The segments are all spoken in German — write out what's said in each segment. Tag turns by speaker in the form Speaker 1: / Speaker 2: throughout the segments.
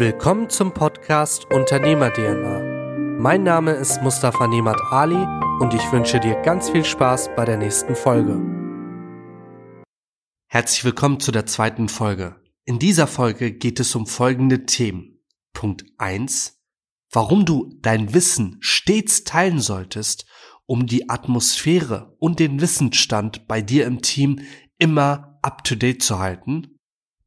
Speaker 1: Willkommen zum Podcast Unternehmer DNA. Mein Name ist Mustafa Nemat Ali und ich wünsche dir ganz viel Spaß bei der nächsten Folge. Herzlich willkommen zu der zweiten Folge. In dieser Folge geht es um folgende Themen. Punkt eins: Warum du dein Wissen stets teilen solltest, um die Atmosphäre und den Wissensstand bei dir im Team immer up to date zu halten.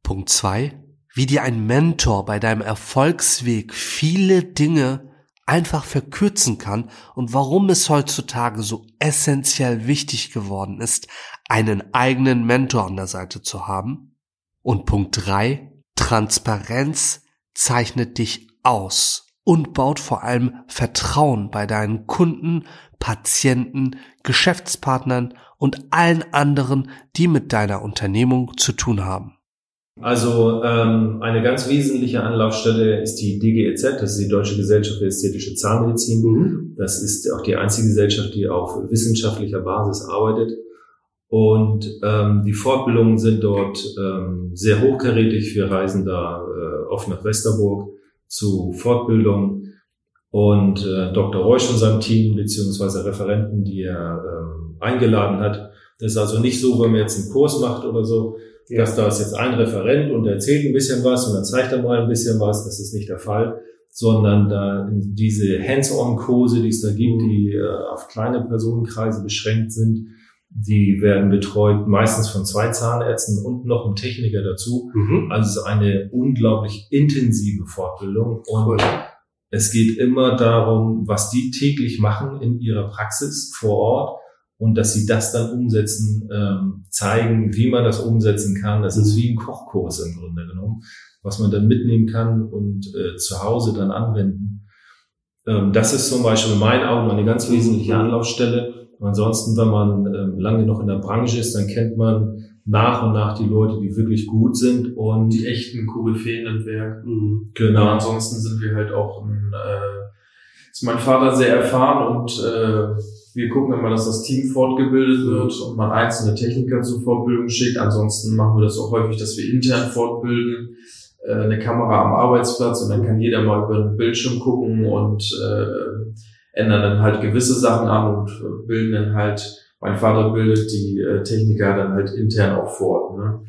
Speaker 1: Punkt zwei: wie dir ein Mentor bei deinem Erfolgsweg viele Dinge einfach verkürzen kann und warum es heutzutage so essentiell wichtig geworden ist, einen eigenen Mentor an der Seite zu haben. Und Punkt drei: Transparenz zeichnet dich aus und baut vor allem Vertrauen bei deinen Kunden, Patienten, Geschäftspartnern und allen anderen, die mit deiner Unternehmung zu tun haben.
Speaker 2: Also ähm, eine ganz wesentliche Anlaufstelle ist die DGEZ, das ist die Deutsche Gesellschaft für Ästhetische Zahnmedizin. Mhm. Das ist auch die einzige Gesellschaft, die auf wissenschaftlicher Basis arbeitet. Und ähm, die Fortbildungen sind dort ähm, sehr hochkarätig. Wir reisen da äh, oft nach Westerburg zu Fortbildungen. Und äh, Dr. Reusch und seinem Team, beziehungsweise Referenten, die er ähm, eingeladen hat. Das ist also nicht so, wenn man jetzt einen Kurs macht oder so, ja. dass da ist jetzt ein Referent und erzählt ein bisschen was und dann zeigt er mal ein bisschen was. Das ist nicht der Fall, sondern da diese Hands-on-Kurse, die es da gibt, die äh, auf kleine Personenkreise beschränkt sind, die werden betreut meistens von zwei Zahnärzten und noch einem Techniker dazu. Mhm. Also es ist eine unglaublich intensive Fortbildung und cool. es geht immer darum, was die täglich machen in ihrer Praxis vor Ort und dass sie das dann umsetzen, ähm, zeigen, wie man das umsetzen kann. Das ist wie ein Kochkurs im Grunde genommen, was man dann mitnehmen kann und äh, zu Hause dann anwenden. Ähm, das ist zum Beispiel in meinen Augen eine ganz wesentliche Anlaufstelle. Ansonsten, wenn man ähm, lange noch in der Branche ist, dann kennt man nach und nach die Leute, die wirklich gut sind und
Speaker 3: die echten Koryphäen im Werk.
Speaker 2: Mhm. Genau. Und
Speaker 3: ansonsten sind wir halt auch ein, äh, ist mein Vater sehr erfahren und äh, wir gucken immer, dass das Team fortgebildet wird und man einzelne Techniker zur Fortbildung schickt. Ansonsten machen wir das auch häufig, dass wir intern fortbilden, äh, eine Kamera am Arbeitsplatz und dann kann jeder mal über den Bildschirm gucken und äh, ändern dann halt gewisse Sachen an und äh, bilden dann halt, mein Vater bildet die äh, Techniker dann halt intern auch fort, ne?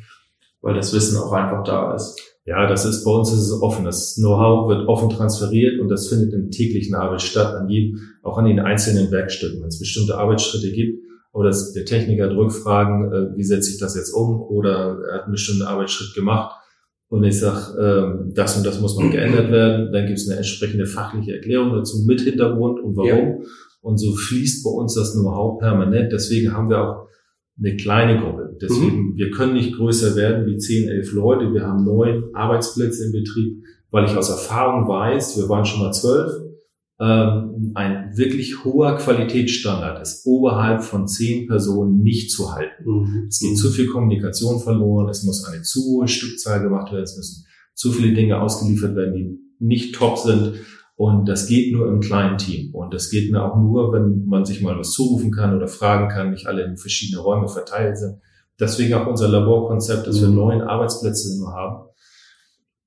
Speaker 3: weil das Wissen auch einfach da ist.
Speaker 2: Ja, das ist bei uns ist es offen. Das Know-how wird offen transferiert und das findet im täglichen Arbeit statt, an jedem, auch an den einzelnen Werkstücken. Wenn es bestimmte Arbeitsschritte gibt oder der Techniker hat Rückfragen, äh, wie setze ich das jetzt um oder er hat einen bestimmten Arbeitsschritt gemacht und ich sage, äh, das und das muss noch geändert werden, dann gibt es eine entsprechende fachliche Erklärung dazu mit Hintergrund und warum. Ja. Und so fließt bei uns das Know-how permanent. Deswegen haben wir auch eine kleine Gruppe. Deswegen, mhm. wir können nicht größer werden wie 10, 11 Leute. Wir haben neun Arbeitsplätze im Betrieb, weil ich aus Erfahrung weiß, wir waren schon mal zwölf. Ähm, ein wirklich hoher Qualitätsstandard ist oberhalb von zehn Personen nicht zu halten. Mhm. Es geht zu viel Kommunikation verloren, es muss eine zu hohe Stückzahl gemacht werden, es müssen zu viele Dinge ausgeliefert werden, die nicht top sind. Und das geht nur im kleinen Team. Und das geht mir auch nur, wenn man sich mal was zurufen kann oder fragen kann, nicht alle in verschiedene Räume verteilt sind. Deswegen auch unser Laborkonzept, dass wir mhm. neun Arbeitsplätze nur haben.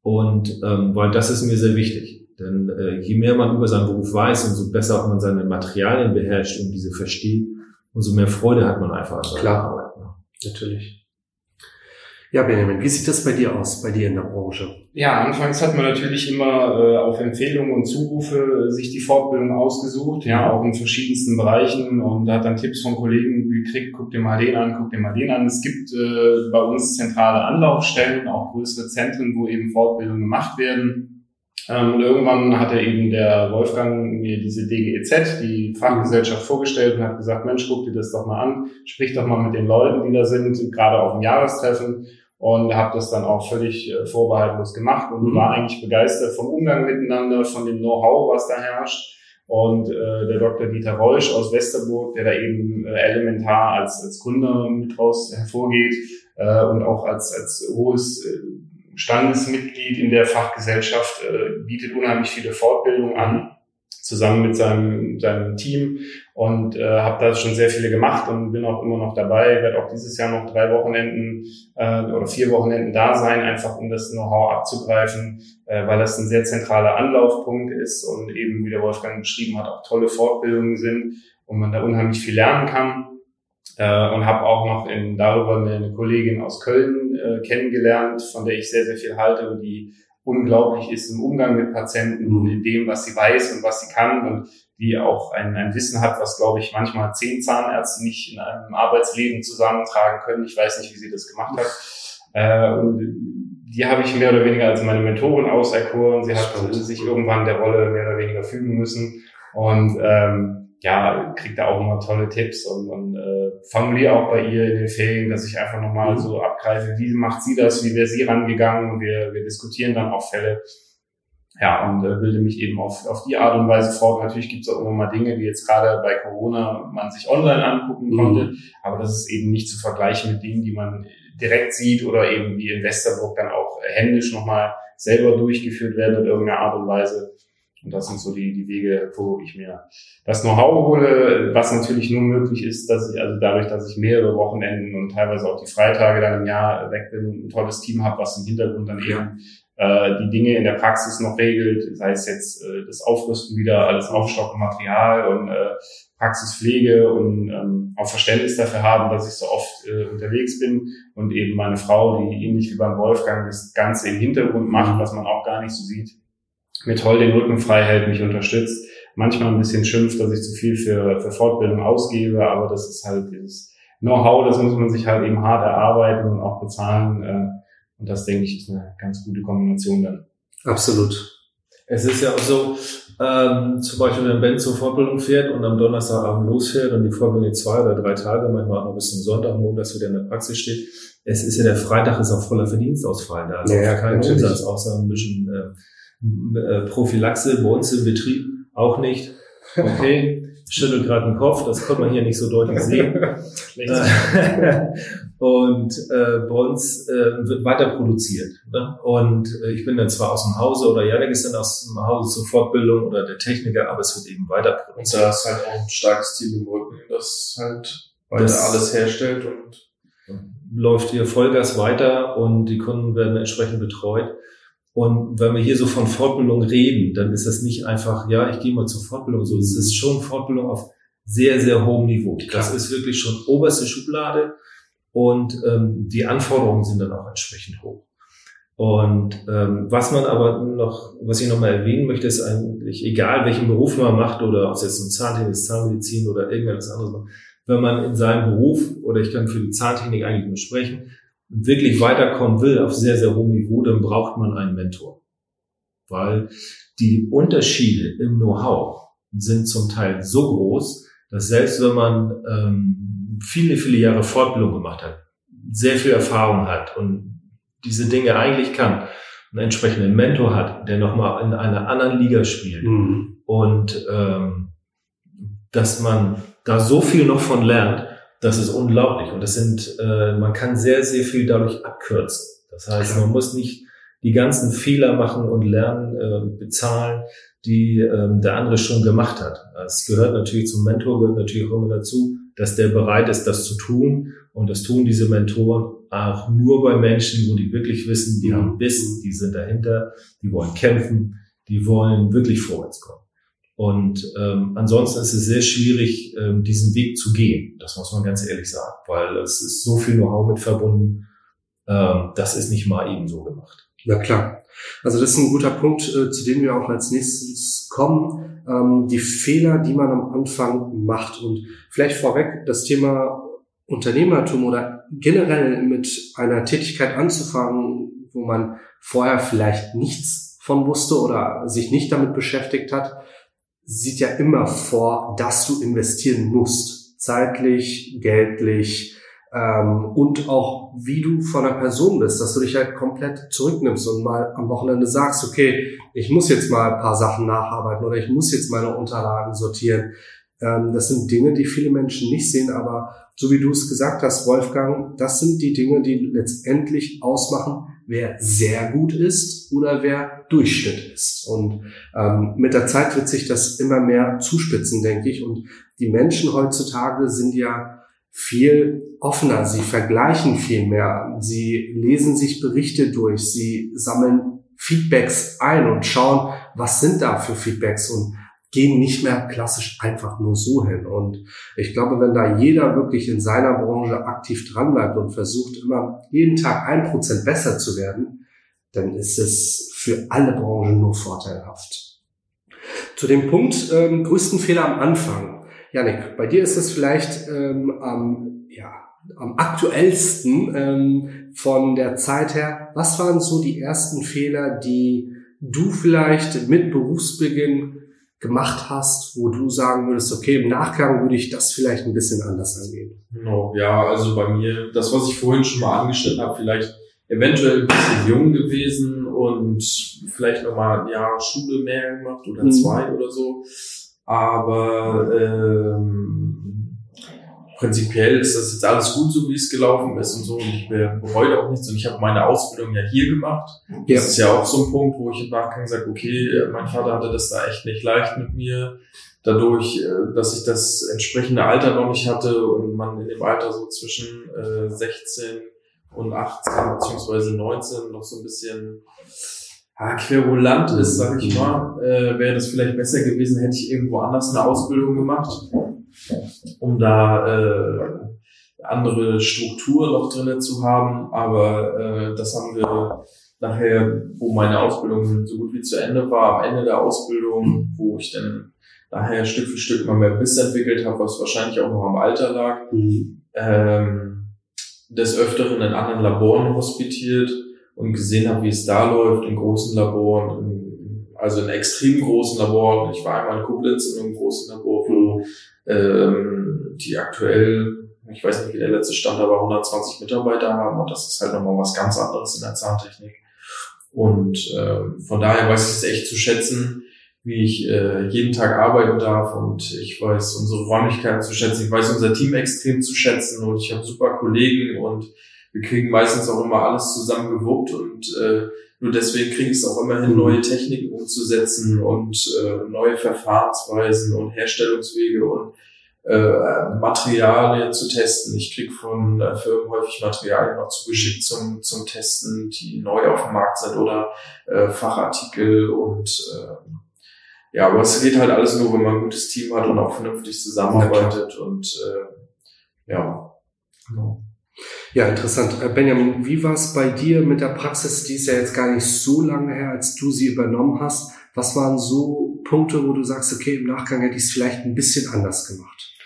Speaker 2: Und ähm, weil das ist mir sehr wichtig. Denn äh, je mehr man über seinen Beruf weiß, umso besser auch man seine Materialien beherrscht und diese versteht, umso mehr Freude hat man einfach an
Speaker 3: seiner Klar, Arbeit. Ne? natürlich.
Speaker 1: Ja, Benjamin, wie sieht das bei dir aus, bei dir in der Branche?
Speaker 3: Ja, anfangs hat man natürlich immer äh, auf Empfehlungen und Zurufe äh, sich die Fortbildung ausgesucht, ja, auch in verschiedensten Bereichen und hat dann Tipps von Kollegen gekriegt, guck dir mal den an, guck dir mal den an. Es gibt äh, bei uns zentrale Anlaufstellen, auch größere Zentren, wo eben Fortbildungen gemacht werden. Ähm, und irgendwann hat er eben der Wolfgang mir diese DGEZ, die Fachgesellschaft, vorgestellt und hat gesagt, Mensch, guck dir das doch mal an, sprich doch mal mit den Leuten, die da sind, gerade auf dem Jahrestreffen und habe das dann auch völlig äh, vorbehaltlos gemacht und mhm. war eigentlich begeistert vom Umgang miteinander, von dem Know-how, was da herrscht. Und äh, der Dr. Dieter Reusch aus Westerburg, der da eben äh, elementar als, als Gründer mit raus hervorgeht äh, und auch als, als hohes äh, Standesmitglied in der Fachgesellschaft, äh, bietet unheimlich viele Fortbildungen an zusammen mit seinem, seinem Team und äh, habe da schon sehr viele gemacht und bin auch immer noch dabei, werde auch dieses Jahr noch drei Wochenenden äh, oder vier Wochenenden da sein, einfach um das Know-how abzugreifen, äh, weil das ein sehr zentraler Anlaufpunkt ist und eben, wie der Wolfgang beschrieben hat, auch tolle Fortbildungen sind und man da unheimlich viel lernen kann. Äh, und habe auch noch in, darüber eine, Kollegin aus Köln äh, kennengelernt, von der ich sehr, sehr viel halte und die unglaublich ist im Umgang mit Patienten, mhm. in dem, was sie weiß und was sie kann und die auch ein, ein Wissen hat, was, glaube ich, manchmal zehn Zahnärzte nicht in einem Arbeitsleben zusammentragen können. Ich weiß nicht, wie sie das gemacht hat. Äh, und die habe ich mehr oder weniger als meine Mentorin auserkoren. Sie hat Stimmt. sich irgendwann der Rolle mehr oder weniger fügen müssen. Und ähm, ja, kriegt da auch immer tolle Tipps und, und äh, formuliere auch bei ihr in den Ferien, dass ich einfach nochmal mhm. so abgreife, wie macht sie das, wie wäre sie rangegangen und wir, wir diskutieren dann auch Fälle. Ja, und äh, bilde mich eben auf, auf die Art und Weise fort. Natürlich gibt es auch immer mal Dinge, die jetzt gerade bei Corona man sich online angucken mhm. konnte, aber das ist eben nicht zu vergleichen mit Dingen, die man direkt sieht oder eben wie in Westerburg dann auch händisch nochmal selber durchgeführt werden in irgendeiner Art und Weise. Und das sind so die, die Wege, wo ich mir das Know-how hole, was natürlich nur möglich ist, dass ich, also dadurch, dass ich mehrere Wochenenden und teilweise auch die Freitage dann im Jahr weg bin, ein tolles Team habe, was im Hintergrund dann eben äh, die Dinge in der Praxis noch regelt, sei es jetzt äh, das Aufrüsten wieder, alles Aufstocken, Material und äh, Praxispflege und ähm, auch Verständnis dafür haben, dass ich so oft äh, unterwegs bin und eben meine Frau, die ähnlich wie beim Wolfgang das Ganze im Hintergrund macht, was man auch gar nicht so sieht, mir toll den Rücken frei hält, mich unterstützt. Manchmal ein bisschen schimpft, dass ich zu viel für, für Fortbildung ausgebe, aber das ist halt dieses Know-how, das muss man sich halt eben hart erarbeiten und auch bezahlen. Äh, und das, denke ich, ist eine ganz gute Kombination dann.
Speaker 2: Absolut. Es ist ja auch so, ähm, zum Beispiel, wenn Ben zur Fortbildung fährt und am Donnerstagabend losfährt und die Fortbildung zwei oder drei Tage, manchmal auch noch bis zum Sonntag, Montag wieder in der Praxis steht. Es ist ja der Freitag ist auch voller Verdienstausfall da. Also ja, kein Umsatz, außer ein bisschen äh, äh, Prophylaxe bei uns im Betrieb auch nicht. Okay, schüttelt gerade den Kopf, das konnte man hier nicht so deutlich sehen. und äh, bei uns äh, wird weiter produziert. Ne? Und äh, ich bin dann zwar aus dem Hause oder Janik ist dann aus dem Hause zur Fortbildung oder der Techniker, aber es wird eben weiter produziert.
Speaker 4: Und da ist halt auch ein starkes Team im Rücken, das halt weiter das alles herstellt und
Speaker 2: läuft hier Vollgas weiter und die Kunden werden entsprechend betreut. Und wenn wir hier so von Fortbildung reden, dann ist das nicht einfach, ja, ich gehe mal zur Fortbildung, so es ist schon Fortbildung auf sehr, sehr hohem Niveau. Klar. Das ist wirklich schon oberste Schublade und ähm, die Anforderungen sind dann auch entsprechend hoch. Und ähm, was man aber noch, was ich nochmal erwähnen möchte, ist eigentlich, egal welchen Beruf man macht oder ob es jetzt ein Zahntechnik ist, Zahnmedizin oder irgendwas anderes macht, wenn man in seinem Beruf, oder ich kann für die Zahntechnik eigentlich nur sprechen, wirklich weiterkommen will auf sehr, sehr hohem Niveau, dann braucht man einen Mentor. Weil die Unterschiede im Know-how sind zum Teil so groß, dass selbst wenn man ähm, viele, viele Jahre Fortbildung gemacht hat, sehr viel Erfahrung hat und diese Dinge eigentlich kann, einen entsprechenden Mentor hat, der nochmal in einer anderen Liga spielt mhm. und ähm, dass man da so viel noch von lernt, das ist unglaublich. Und das sind, äh, man kann sehr, sehr viel dadurch abkürzen. Das heißt, man muss nicht die ganzen Fehler machen und lernen, äh, bezahlen, die ähm, der andere schon gemacht hat. Es gehört natürlich zum Mentor, gehört natürlich auch immer dazu, dass der bereit ist, das zu tun. Und das tun diese Mentoren auch nur bei Menschen, wo die wirklich wissen, die haben Biss, die sind dahinter, die wollen kämpfen, die wollen wirklich vorwärts kommen. Und ähm, ansonsten ist es sehr schwierig, ähm, diesen Weg zu gehen. Das muss man ganz ehrlich sagen, weil es ist so viel Know-how mit verbunden. Ähm, das ist nicht mal eben so gemacht.
Speaker 1: Na klar. Also das ist ein guter Punkt, äh, zu dem wir auch als nächstes kommen. Ähm, die Fehler, die man am Anfang macht. Und vielleicht vorweg das Thema Unternehmertum oder generell mit einer Tätigkeit anzufangen, wo man vorher vielleicht nichts von wusste oder sich nicht damit beschäftigt hat sieht ja immer vor, dass du investieren musst. Zeitlich, geldlich ähm, und auch wie du von der Person bist, dass du dich halt komplett zurücknimmst und mal am Wochenende sagst, okay, ich muss jetzt mal ein paar Sachen nacharbeiten oder ich muss jetzt meine Unterlagen sortieren. Ähm, das sind Dinge, die viele Menschen nicht sehen, aber so wie du es gesagt hast, Wolfgang, das sind die Dinge, die letztendlich ausmachen, wer sehr gut ist oder wer Durchschnitt ist. Und ähm, mit der Zeit wird sich das immer mehr zuspitzen, denke ich. Und die Menschen heutzutage sind ja viel offener, sie vergleichen viel mehr, sie lesen sich Berichte durch, sie sammeln Feedbacks ein und schauen, was sind da für Feedbacks und gehen nicht mehr klassisch einfach nur so hin. Und ich glaube, wenn da jeder wirklich in seiner Branche aktiv dranbleibt und versucht immer jeden Tag ein Prozent besser zu werden, dann ist es für alle Branchen nur vorteilhaft. Zu dem Punkt ähm, größten Fehler am Anfang. Janik, bei dir ist es vielleicht ähm, am, ja, am aktuellsten ähm, von der Zeit her. Was waren so die ersten Fehler, die du vielleicht mit Berufsbeginn gemacht hast, wo du sagen würdest, okay, im Nachgang würde ich das vielleicht ein bisschen anders angehen?
Speaker 4: Genau, ja, also bei mir, das, was ich vorhin schon mal angestellt habe, vielleicht eventuell ein bisschen jung gewesen und vielleicht nochmal ein Jahr Schule mehr gemacht oder mhm. zwei oder so. Aber ähm, prinzipiell ist das jetzt alles gut, so wie es gelaufen ist und so. Und ich bereue auch nichts. Und ich habe meine Ausbildung ja hier gemacht. Ja. Das ist ja auch so ein Punkt, wo ich im Nachgang sage, okay, mein Vater hatte das da echt nicht leicht mit mir. Dadurch, äh, dass ich das entsprechende Alter noch nicht hatte und man in dem Alter so zwischen äh, 16 und 18 beziehungsweise 19 noch so ein bisschen ja, querulant ist, sag ich mal, äh, wäre das vielleicht besser gewesen, hätte ich irgendwo anders eine Ausbildung gemacht um da äh, andere Struktur noch drinnen zu haben. Aber äh, das haben wir nachher, wo meine Ausbildung so gut wie zu Ende war, am Ende der Ausbildung, wo ich dann nachher Stück für Stück immer mehr Biss entwickelt habe, was wahrscheinlich auch noch am Alter lag, mhm. ähm, des Öfteren in anderen Laboren hospitiert und gesehen habe, wie es da läuft, in großen Laboren, in, also in extrem großen Laboren. Ich war einmal in Koblenz in einem großen Labor, wo ähm, die aktuell, ich weiß nicht, wie der letzte Stand, aber 120 Mitarbeiter haben und das ist halt nochmal was ganz anderes in der Zahntechnik. Und äh, von daher weiß ich es echt zu schätzen, wie ich äh, jeden Tag arbeiten darf und ich weiß unsere Räumlichkeiten zu schätzen, ich weiß unser Team extrem zu schätzen und ich habe super Kollegen und wir kriegen meistens auch immer alles zusammen gewuppt und äh, nur deswegen kriege ich es auch immer hin, neue Techniken umzusetzen und äh, neue Verfahrensweisen und Herstellungswege und äh, Materialien zu testen. Ich kriege von äh, Firmen häufig Materialien noch zugeschickt zum, zum Testen, die neu auf dem Markt sind oder äh, Fachartikel und äh, ja, aber es geht halt alles nur, wenn man ein gutes Team hat und auch vernünftig zusammenarbeitet und äh, ja, genau.
Speaker 1: Ja, interessant. Äh, Benjamin, wie war es bei dir mit der Praxis? Die ist ja jetzt gar nicht so lange her, als du sie übernommen hast. Was waren so Punkte, wo du sagst, okay, im Nachgang hätte ich es vielleicht ein bisschen anders gemacht?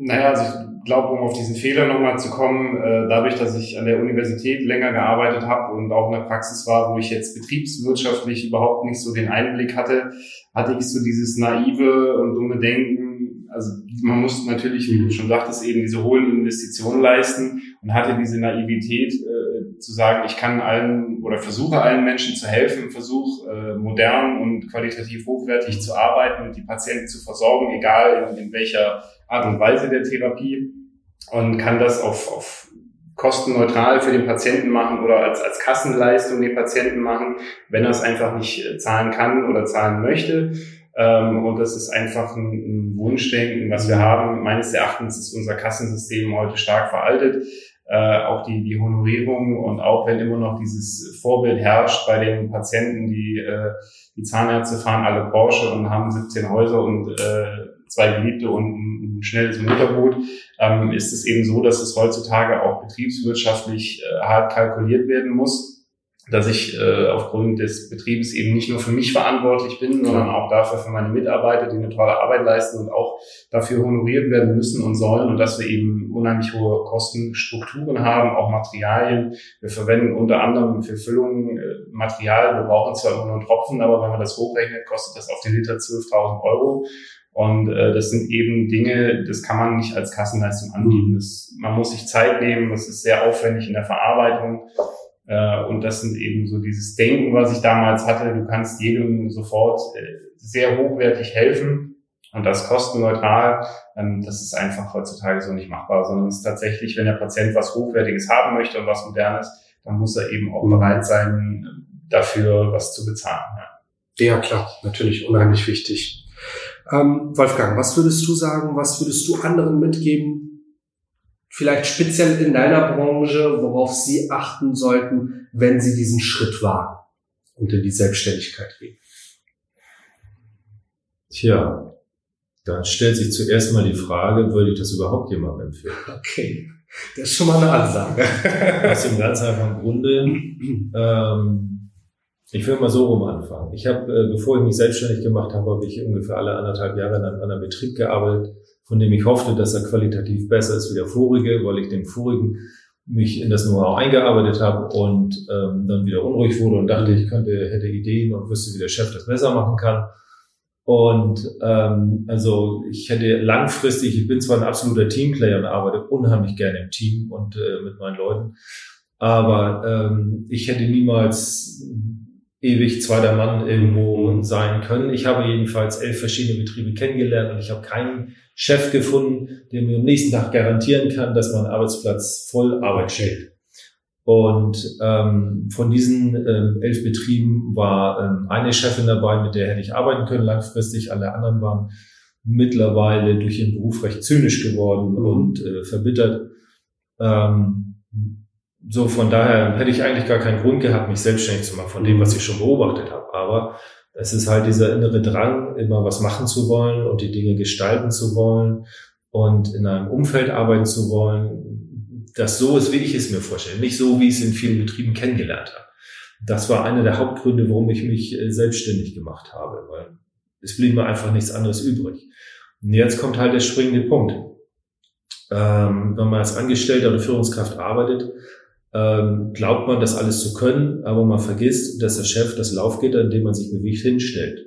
Speaker 3: Naja, also ich glaube, um auf diesen Fehler nochmal zu kommen, äh, dadurch, dass ich an der Universität länger gearbeitet habe und auch in der Praxis war, wo ich jetzt betriebswirtschaftlich überhaupt nicht so den Einblick hatte, hatte ich so dieses naive und dumme Denken. Also man muss natürlich, wie du schon sagtest, eben diese hohen Investitionen leisten und hatte diese Naivität äh, zu sagen, ich kann allen oder versuche allen Menschen zu helfen, versuche äh, modern und qualitativ hochwertig zu arbeiten und die Patienten zu versorgen, egal in, in welcher Art und Weise der Therapie und kann das auf, auf kostenneutral für den Patienten machen oder als, als Kassenleistung den Patienten machen, wenn er es einfach nicht äh, zahlen kann oder zahlen möchte. Ähm, und das ist einfach ein, ein Wunschdenken, was wir haben. Meines Erachtens ist unser Kassensystem heute stark veraltet äh, auch die, die Honorierung und auch wenn immer noch dieses Vorbild herrscht bei den Patienten, die, äh, die Zahnärzte fahren alle Porsche und haben 17 Häuser und äh, zwei Geliebte und ein, ein schnelles Motorboot, ähm, ist es eben so, dass es heutzutage auch betriebswirtschaftlich äh, hart kalkuliert werden muss dass ich äh, aufgrund des Betriebes eben nicht nur für mich verantwortlich bin, sondern auch dafür für meine Mitarbeiter, die eine tolle Arbeit leisten und auch dafür honoriert werden müssen und sollen und dass wir eben unheimlich hohe Kostenstrukturen haben, auch Materialien. Wir verwenden unter anderem für Füllungen äh, Material. Wir brauchen zwar immer nur einen Tropfen, aber wenn man das hochrechnet, kostet das auf den Liter 12.000 Euro. Und äh, das sind eben Dinge, das kann man nicht als Kassenleistung anbieten. Das, man muss sich Zeit nehmen, das ist sehr aufwendig in der Verarbeitung. Äh, und das sind eben so dieses Denken, was ich damals hatte. Du kannst jedem sofort äh, sehr hochwertig helfen und das kostenneutral. Ähm, das ist einfach heutzutage so nicht machbar, sondern es ist tatsächlich, wenn der Patient was Hochwertiges haben möchte und was Modernes, dann muss er eben auch bereit sein, dafür was zu bezahlen.
Speaker 1: Ja, ja klar, natürlich unheimlich wichtig. Ähm, Wolfgang, was würdest du sagen, was würdest du anderen mitgeben, vielleicht speziell in deiner Branche, worauf sie achten sollten, wenn sie diesen Schritt wagen und in die Selbstständigkeit gehen?
Speaker 2: Tja, dann stellt sich zuerst mal die Frage, würde ich das überhaupt jemandem empfehlen?
Speaker 1: Okay, das ist schon mal eine Ansage.
Speaker 2: Aus dem ganz einfachen Grunde, ähm, ich will mal so rum anfangen. Ich habe, äh, bevor ich mich selbstständig gemacht habe, habe ich ungefähr alle anderthalb Jahre in einem anderen Betrieb gearbeitet, von dem ich hoffte, dass er qualitativ besser ist wie der vorige, weil ich dem vorigen mich in das Know-how eingearbeitet habe und ähm, dann wieder unruhig wurde und dachte, ich könnte, hätte Ideen und wüsste, wie der Chef das besser machen kann. Und ähm, also ich hätte langfristig, ich bin zwar ein absoluter Teamplayer und arbeite unheimlich gerne im Team und äh, mit meinen Leuten, aber ähm, ich hätte niemals ewig zweiter Mann irgendwo sein können. Ich habe jedenfalls elf verschiedene Betriebe kennengelernt und ich habe keinen Chef gefunden, der mir am nächsten Tag garantieren kann, dass mein Arbeitsplatz voll Arbeit steht. Und ähm, von diesen ähm, elf Betrieben war ähm, eine Chefin dabei, mit der hätte ich arbeiten können langfristig. Alle anderen waren mittlerweile durch ihren Beruf recht zynisch geworden mhm. und äh, verbittert. Ähm, so von daher hätte ich eigentlich gar keinen Grund gehabt, mich selbstständig zu machen von dem, was ich schon beobachtet habe. Aber es ist halt dieser innere Drang, immer was machen zu wollen und die Dinge gestalten zu wollen und in einem Umfeld arbeiten zu wollen, das so ist, wie ich es mir vorstelle, nicht so, wie ich es in vielen Betrieben kennengelernt habe. Das war einer der Hauptgründe, warum ich mich äh, selbstständig gemacht habe, weil es blieb mir einfach nichts anderes übrig. Und jetzt kommt halt der springende Punkt. Ähm, wenn man als Angestellter oder Führungskraft arbeitet, ähm, glaubt man, das alles zu können, aber man vergisst, dass der Chef das Laufgitter, in dem man sich bewegt, hinstellt.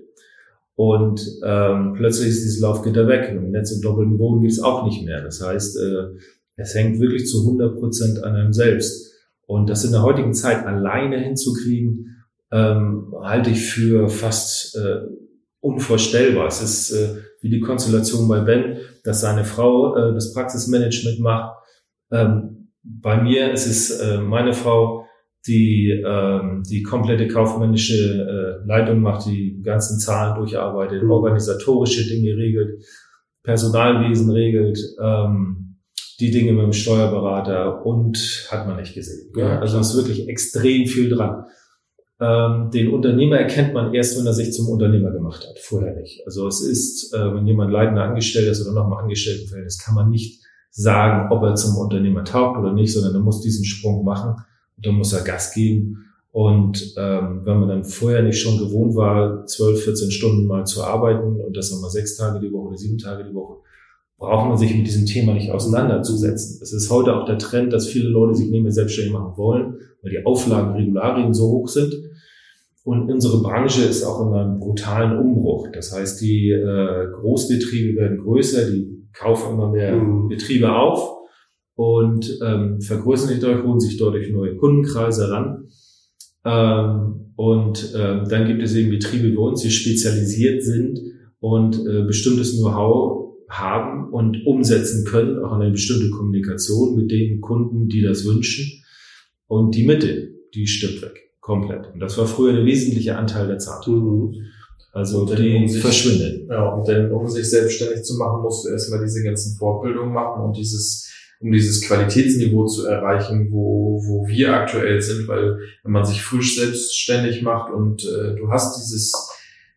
Speaker 2: Und ähm, plötzlich ist dieses Laufgitter weg. Im Netz im doppelten Boden gibt es auch nicht mehr. Das heißt, äh, es hängt wirklich zu 100 Prozent an einem selbst. Und das in der heutigen Zeit alleine hinzukriegen, ähm, halte ich für fast äh, unvorstellbar. Es ist äh, wie die Konstellation bei Ben, dass seine Frau äh, das Praxismanagement macht. Ähm, bei mir ist es äh, meine Frau, die ähm, die komplette kaufmännische äh, Leitung macht, die ganzen Zahlen durcharbeitet, mhm. organisatorische Dinge regelt, Personalwesen regelt. Ähm, die Dinge mit dem Steuerberater und hat man nicht gesehen. Ja, also es ist wirklich extrem viel dran. Ähm, den Unternehmer erkennt man erst, wenn er sich zum Unternehmer gemacht hat, vorher nicht. Also es ist, äh, wenn jemand leitender angestellt ist oder nochmal Angestelltenverhältnis, kann man nicht sagen, ob er zum Unternehmer taugt oder nicht, sondern er muss diesen Sprung machen und dann muss er Gas geben. Und ähm, wenn man dann vorher nicht schon gewohnt war, 12, 14 Stunden mal zu arbeiten und das nochmal sechs Tage die Woche oder sieben Tage die Woche, braucht man sich mit diesem Thema nicht auseinanderzusetzen. Es ist heute auch der Trend, dass viele Leute sich nicht mehr selbstständig machen wollen, weil die Auflagen, Regularien so hoch sind. Und unsere Branche ist auch in einem brutalen Umbruch. Das heißt, die äh, Großbetriebe werden größer, die kaufen immer mehr mhm. Betriebe auf und ähm, vergrößern sich dadurch, holen sich dadurch neue Kundenkreise ran. Ähm, und ähm, dann gibt es eben Betriebe bei uns, die spezialisiert sind und äh, bestimmtes Know-how haben und umsetzen können, auch eine bestimmte Kommunikation mit den Kunden, die das wünschen. Und die Mitte, die stirbt weg, komplett. Und das war früher der wesentliche Anteil der Zeit. Mhm. Also die um sich, verschwindet.
Speaker 4: Ja, und dann, um sich selbstständig zu machen, musst du erstmal diese ganzen Fortbildungen machen und dieses, um dieses Qualitätsniveau zu erreichen, wo, wo wir aktuell sind, weil wenn man sich frisch selbstständig macht und äh, du hast dieses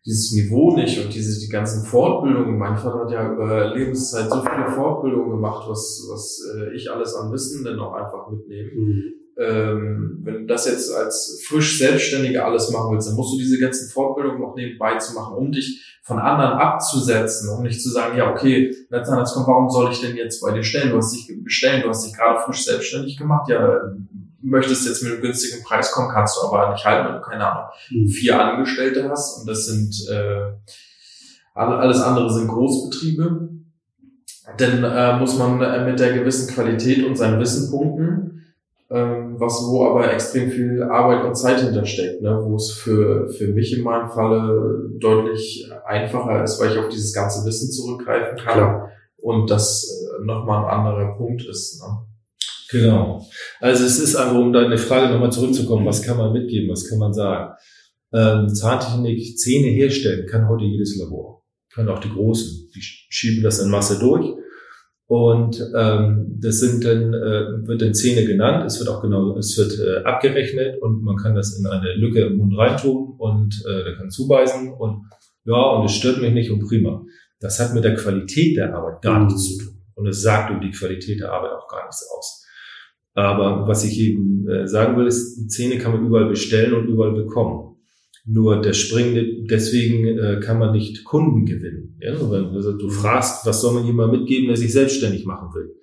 Speaker 4: dieses Niveau nicht und diese die ganzen Fortbildungen. Mein Vater hat ja über Lebenszeit so viele Fortbildungen gemacht, was was äh, ich alles an Wissen dann auch einfach mitnehme. Mhm. Ähm, wenn du das jetzt als frisch Selbstständiger alles machen willst, dann musst du diese ganzen Fortbildungen noch nebenbei zu machen, um dich von anderen abzusetzen, um nicht zu sagen, ja, okay, letztendlich kommt, warum soll ich denn jetzt bei dir stellen? Du hast dich bestellen, du hast dich gerade frisch selbstständig gemacht, ja, möchtest jetzt mit einem günstigen Preis kommen, kannst du aber nicht halten, wenn du keine Ahnung, mhm. vier Angestellte hast und das sind äh, alles andere sind Großbetriebe. Dann äh, muss man äh, mit der gewissen Qualität und seinem Wissen punkten, ähm, was wo aber extrem viel Arbeit und Zeit hintersteckt, ne? wo es für, für mich in meinem Falle deutlich einfacher ist, weil ich auf dieses ganze Wissen zurückgreifen kann Klar. und das äh, nochmal ein anderer Punkt ist. Ne?
Speaker 2: Genau. Also es ist einfach, um deine Frage nochmal zurückzukommen, was kann man mitgeben, was kann man sagen? Ähm, Zahntechnik, Zähne herstellen kann heute jedes Labor. Können auch die Großen. Die schieben das in Masse durch. Und ähm, das sind dann, äh, wird dann Zähne genannt, es wird auch genau, es wird äh, abgerechnet und man kann das in eine Lücke im Mund reintun und äh, der kann zubeißen und ja, und es stört mich nicht und prima. Das hat mit der Qualität der Arbeit gar nichts zu tun. Und es sagt über die Qualität der Arbeit auch gar nichts aus. Aber was ich eben äh, sagen will, ist, Zähne kann man überall bestellen und überall bekommen. Nur der springende, deswegen äh, kann man nicht Kunden gewinnen. Ja? Also du fragst, was soll man jemand mitgeben, der sich selbstständig machen will.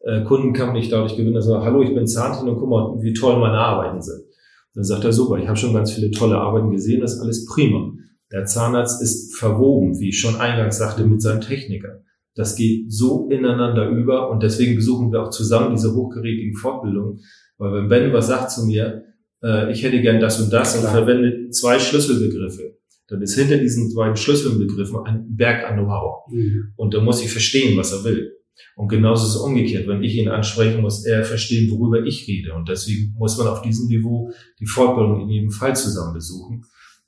Speaker 2: Äh, Kunden kann man nicht dadurch gewinnen, dass er hallo, ich bin Zahntin und guck mal, wie toll meine Arbeiten sind. Dann sagt er super, ich habe schon ganz viele tolle Arbeiten gesehen, das ist alles prima. Der Zahnarzt ist verwoben, wie ich schon eingangs sagte, mit seinem Techniker. Das geht so ineinander über und deswegen besuchen wir auch zusammen diese hochgerätigen Fortbildungen. Weil wenn Ben was sagt zu mir, äh, ich hätte gern das und das Klar. und verwendet zwei Schlüsselbegriffe, dann ist hinter diesen beiden Schlüsselbegriffen ein Berg an Know-how. Mhm. Und da muss ich verstehen, was er will. Und genauso ist es umgekehrt. Wenn ich ihn anspreche, muss er verstehen, worüber ich rede. Und deswegen muss man auf diesem Niveau die Fortbildung in jedem Fall zusammen besuchen,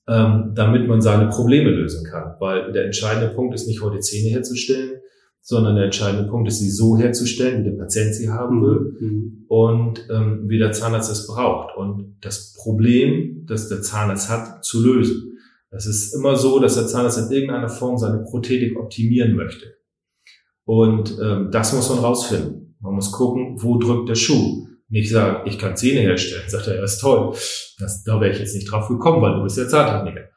Speaker 2: ähm, damit man seine Probleme lösen kann. Weil der entscheidende Punkt ist nicht heute Zähne herzustellen, sondern der entscheidende Punkt ist, sie so herzustellen, wie der Patient sie haben mhm. will mhm. und ähm, wie der Zahnarzt es braucht. Und das Problem, das der Zahnarzt hat, zu lösen. Es ist immer so, dass der Zahnarzt in irgendeiner Form seine Prothetik optimieren möchte. Und ähm, das muss man rausfinden. Man muss gucken, wo drückt der Schuh. Nicht sagen, ich kann Zähne herstellen. Sagt er, ja, ist toll. Das, da wäre ich jetzt nicht drauf gekommen, weil du bist ja Zahntechniker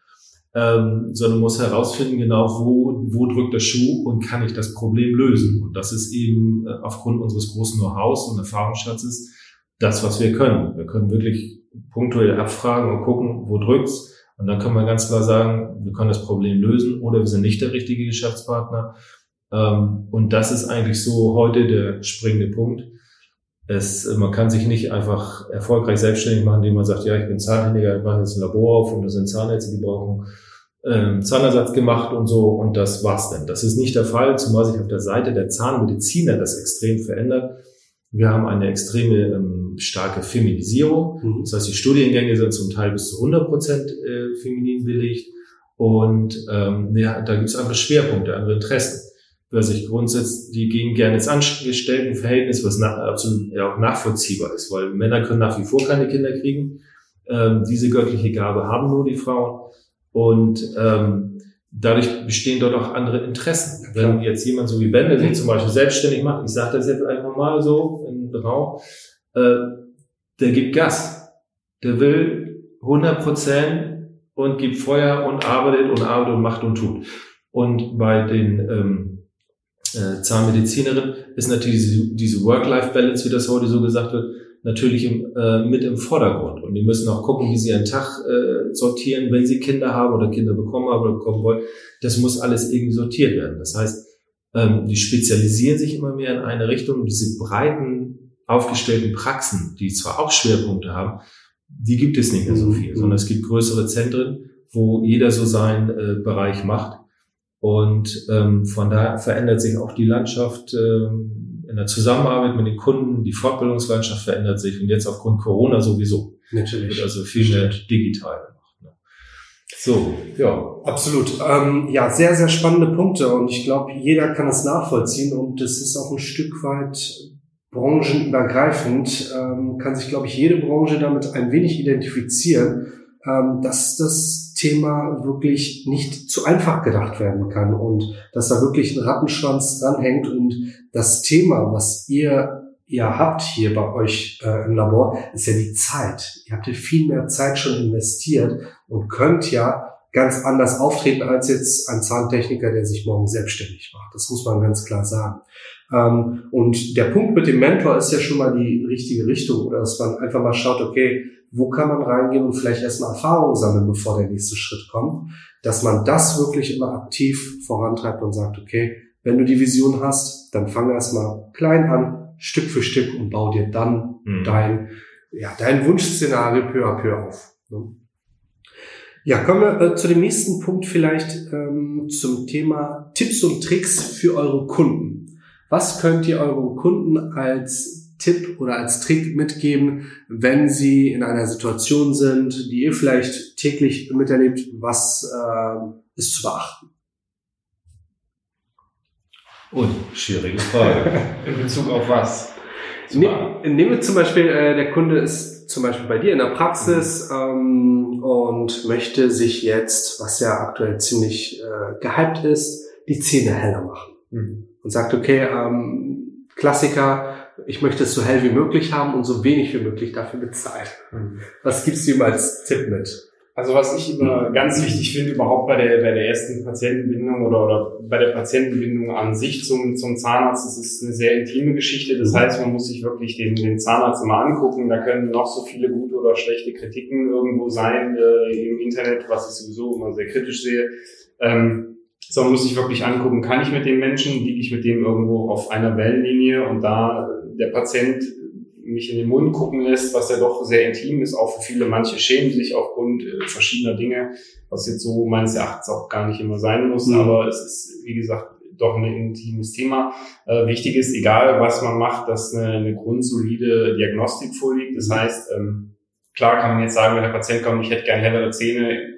Speaker 2: ähm, sondern muss herausfinden, genau wo, wo drückt der Schuh und kann ich das Problem lösen. Und das ist eben äh, aufgrund unseres großen Know-hows und Erfahrungsschatzes das, was wir können. Wir können wirklich punktuell abfragen und gucken, wo drückt's. Und dann können wir ganz klar sagen, wir können das Problem lösen oder wir sind nicht der richtige Geschäftspartner. Ähm, und das ist eigentlich so heute der springende Punkt. Es, man kann sich nicht einfach erfolgreich selbstständig machen, indem man sagt, ja, ich bin Zahntechniker, ich mache jetzt ein Labor auf und da sind Zahnärzte, die brauchen ähm, Zahnersatz gemacht und so und das war's denn. Das ist nicht der Fall, zumal sich auf der Seite der Zahnmediziner das extrem verändert. Wir haben eine extreme ähm, starke Feminisierung. Mhm. Das heißt, die Studiengänge sind zum Teil bis zu 100 Prozent äh, feminin belegt. Und ähm, ja, da gibt es andere Schwerpunkte, andere Interessen wer sich grundsätzlich, die gehen gerne ins Angestelltenverhältnis, was nach, absolut ja auch nachvollziehbar ist, weil Männer können nach wie vor keine Kinder kriegen. Ähm, diese göttliche Gabe haben nur die Frauen. Und ähm, dadurch bestehen dort auch andere Interessen. Wenn jetzt jemand so wie Ben, der sich zum Beispiel selbstständig macht, ich sage das jetzt einfach mal so den Raum, äh, der gibt Gas. Der will 100 Prozent und gibt Feuer und arbeitet und arbeitet und macht und tut. Und bei den ähm, äh, Zahnmedizinerin, ist natürlich diese, diese Work-Life-Balance, wie das heute so gesagt wird, natürlich im, äh, mit im Vordergrund. Und die müssen auch gucken, wie sie einen Tag äh, sortieren, wenn sie Kinder haben oder Kinder bekommen haben oder bekommen wollen. Das muss alles irgendwie sortiert werden. Das heißt, ähm, die spezialisieren sich immer mehr in eine Richtung. Diese breiten, aufgestellten Praxen, die zwar auch Schwerpunkte haben, die gibt es nicht mehr so viel, sondern es gibt größere Zentren, wo jeder so seinen äh, Bereich macht. Und ähm, von daher verändert sich auch die Landschaft ähm, in der Zusammenarbeit mit den Kunden, die Fortbildungslandschaft verändert sich und jetzt aufgrund Corona sowieso. Natürlich. Wird also viel mehr digital gemacht. Ne?
Speaker 1: So, ja. Absolut. Ähm, ja, sehr, sehr spannende Punkte und ich glaube, jeder kann es nachvollziehen und es ist auch ein Stück weit branchenübergreifend, ähm, kann sich, glaube ich, jede Branche damit ein wenig identifizieren, ähm, dass das Thema wirklich nicht zu einfach gedacht werden kann und dass da wirklich ein Rattenschwanz dranhängt und das Thema, was ihr ihr habt hier bei euch äh, im Labor, ist ja die Zeit. Ihr habt ja viel mehr Zeit schon investiert und könnt ja ganz anders auftreten als jetzt ein Zahntechniker, der sich morgen selbstständig macht. Das muss man ganz klar sagen. Ähm, und der Punkt mit dem Mentor ist ja schon mal die richtige Richtung, oder dass man einfach mal schaut, okay, wo kann man reingehen und vielleicht erstmal Erfahrung sammeln, bevor der nächste Schritt kommt, dass man das wirklich immer aktiv vorantreibt und sagt, okay, wenn du die Vision hast, dann fang erstmal klein an, Stück für Stück und bau dir dann mhm. dein, ja, dein Wunschszenario peu à peu auf. Ne? Ja, kommen wir äh, zu dem nächsten Punkt vielleicht ähm, zum Thema Tipps und Tricks für eure Kunden. Was könnt ihr euren Kunden als Tipp oder als Trick mitgeben, wenn Sie in einer Situation sind, die ihr vielleicht täglich miterlebt, was äh, ist zu beachten?
Speaker 2: Und schwierige Frage.
Speaker 3: In Bezug auf was?
Speaker 1: Ne, nehmen wir zum Beispiel, äh, der Kunde ist zum Beispiel bei dir in der Praxis ähm, und möchte sich jetzt, was ja aktuell ziemlich äh, gehypt ist, die Zähne heller machen. Mhm. Und sagt, okay, ähm, Klassiker, ich möchte es so hell wie möglich haben und so wenig wie möglich dafür bezahlen. Mhm. Was gibst du ihm als Tipp mit?
Speaker 3: Also was ich immer ganz wichtig finde, überhaupt bei der, bei der ersten Patientenbindung oder, oder bei der Patientenbindung an sich zum, zum Zahnarzt, das ist eine sehr intime Geschichte. Das mhm. heißt, man muss sich wirklich den, den Zahnarzt immer angucken. Da können noch so viele gute oder schlechte Kritiken irgendwo sein äh, im Internet, was ich sowieso immer sehr kritisch sehe. Ähm, sondern muss sich wirklich angucken, kann ich mit dem Menschen, liege ich mit dem irgendwo auf einer Wellenlinie und da der Patient mich in den Mund gucken lässt, was ja doch sehr intim ist, auch für viele. Manche schämen sich aufgrund äh, verschiedener Dinge, was jetzt so meines Erachtens auch gar nicht immer sein muss. Mhm. Aber es ist, wie gesagt, doch ein intimes Thema. Äh, wichtig ist, egal was man macht, dass eine, eine grundsolide Diagnostik vorliegt. Das mhm. heißt, ähm, klar kann man jetzt sagen, wenn der Patient kommt, ich hätte gerne hellere Zähne,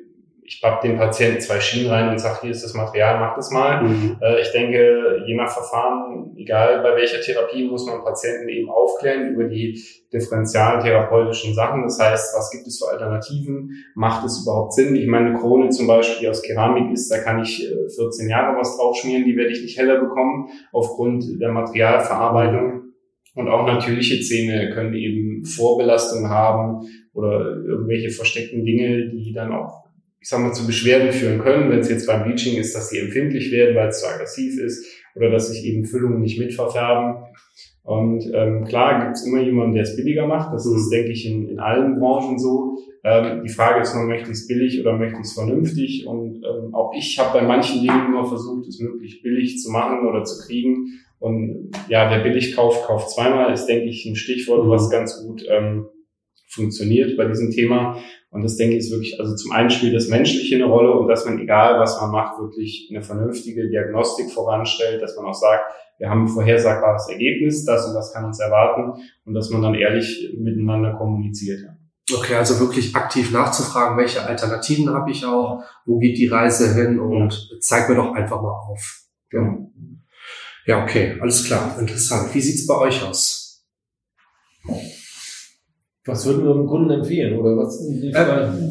Speaker 3: ich papp dem Patienten zwei Schienen rein und sage, hier ist das Material, mach das mal. Mhm. Äh, ich denke, je nach Verfahren, egal bei welcher Therapie, muss man Patienten eben aufklären über die differenzialen therapeutischen Sachen. Das heißt, was gibt es für Alternativen? Macht es überhaupt Sinn? Ich meine, eine Krone zum Beispiel, die aus Keramik ist, da kann ich 14 äh, Jahre was draufschmieren, die werde ich nicht heller bekommen aufgrund der Materialverarbeitung. Und auch natürliche Zähne können eben Vorbelastungen haben oder irgendwelche versteckten Dinge, die dann auch ich sag mal, zu Beschwerden führen können, wenn es jetzt beim Bleaching ist, dass sie empfindlich werden, weil es zu aggressiv ist oder dass sich eben Füllungen nicht mitverfärben. Und ähm, klar gibt es immer jemanden, der es billiger macht. Das ist, denke ich, in, in allen Branchen so. Ähm, die Frage ist nur, möchte ich es billig oder möchte ich es vernünftig? Und ähm, auch ich habe bei manchen Dingen immer versucht, es möglichst billig zu machen oder zu kriegen. Und ja, wer billig kauft, kauft zweimal, ist, denke ich, ein Stichwort, was ganz gut ähm, funktioniert bei diesem Thema. Und das denke ich ist wirklich, also zum einen spielt das Menschliche eine Rolle und dass man, egal was man macht, wirklich eine vernünftige Diagnostik voranstellt, dass man auch sagt, wir haben ein vorhersagbares Ergebnis, das und das kann uns erwarten und dass man dann ehrlich miteinander kommuniziert.
Speaker 1: Okay, also wirklich aktiv nachzufragen, welche Alternativen habe ich auch, wo geht die Reise hin und ja. zeig mir doch einfach mal auf. Ja. ja, okay, alles klar, interessant. Wie sieht's bei euch aus?
Speaker 2: Was würden wir dem Kunden empfehlen? Oder was,
Speaker 1: äh,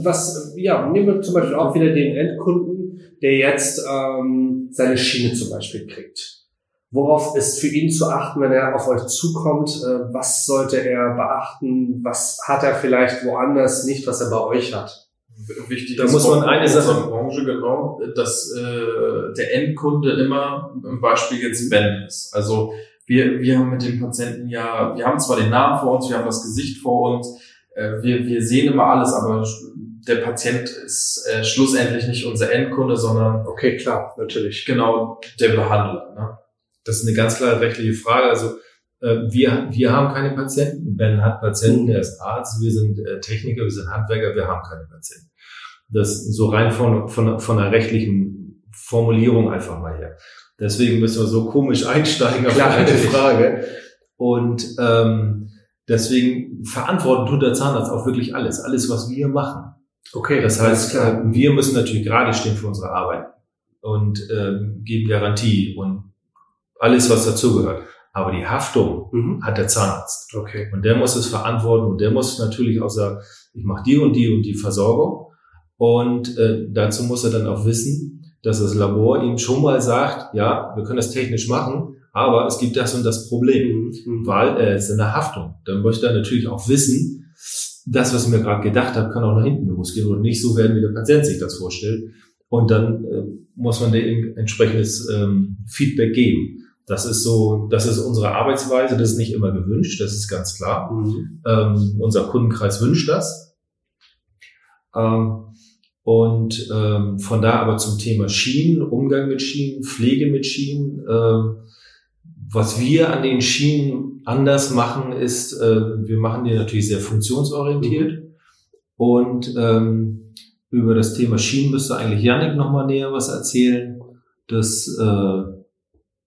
Speaker 1: was ja, nehmen wir zum Beispiel auch wieder den Endkunden, der jetzt ähm, seine Schiene zum Beispiel kriegt. Worauf ist für ihn zu achten, wenn er auf euch zukommt? Äh, was sollte er beachten? Was hat er vielleicht woanders nicht, was er bei euch hat?
Speaker 4: Wichtig da muss man eine Sache Branche genau, dass äh, der Endkunde immer im Beispiel jetzt Ben ist. Also wir, wir haben mit dem Patienten ja, wir haben zwar den Namen vor uns, wir haben das Gesicht vor uns, äh, wir, wir sehen immer alles, aber der Patient ist äh, schlussendlich nicht unser Endkunde, sondern
Speaker 1: okay, klar, natürlich
Speaker 4: genau der Behandler. Ne?
Speaker 2: Das ist eine ganz klare rechtliche Frage. Also äh, wir, wir haben keine Patienten. Ben hat Patienten, er ist Arzt, wir sind äh, Techniker, wir sind Handwerker, wir haben keine Patienten. Das so rein von, von, von einer rechtlichen Formulierung einfach mal her. Deswegen müssen wir so komisch einsteigen auf Klar, eine Frage. Und ähm, deswegen verantworten tut der Zahnarzt auch wirklich alles, alles, was wir machen. Okay. Das heißt, äh, wir müssen natürlich gerade stehen für unsere Arbeit und ähm, geben Garantie und alles, was dazugehört. Aber die Haftung mhm. hat der Zahnarzt. Okay. Und der muss es verantworten und der muss natürlich auch sagen, ich mache die und die und die Versorgung. Und äh, dazu muss er dann auch wissen, dass das Labor ihm schon mal sagt, ja, wir können das technisch machen, aber es gibt das und das Problem, mhm. weil er ist in der Haftung. Dann möchte er natürlich auch wissen, das, was ich mir gerade gedacht habe, kann auch nach hinten losgehen oder nicht so werden, wie der Patient sich das vorstellt. Und dann äh, muss man dem entsprechendes ähm, Feedback geben. Das ist so, das ist unsere Arbeitsweise. Das ist nicht immer gewünscht, das ist ganz klar. Mhm. Ähm, unser Kundenkreis wünscht das. Ähm, und ähm, von da aber zum Thema Schienen, Umgang mit Schienen, Pflege mit Schienen. Äh, was wir an den Schienen anders machen, ist, äh, wir machen die natürlich sehr funktionsorientiert. Mhm. Und ähm, über das Thema Schienen müsste eigentlich Janik nochmal näher was erzählen. Das, äh,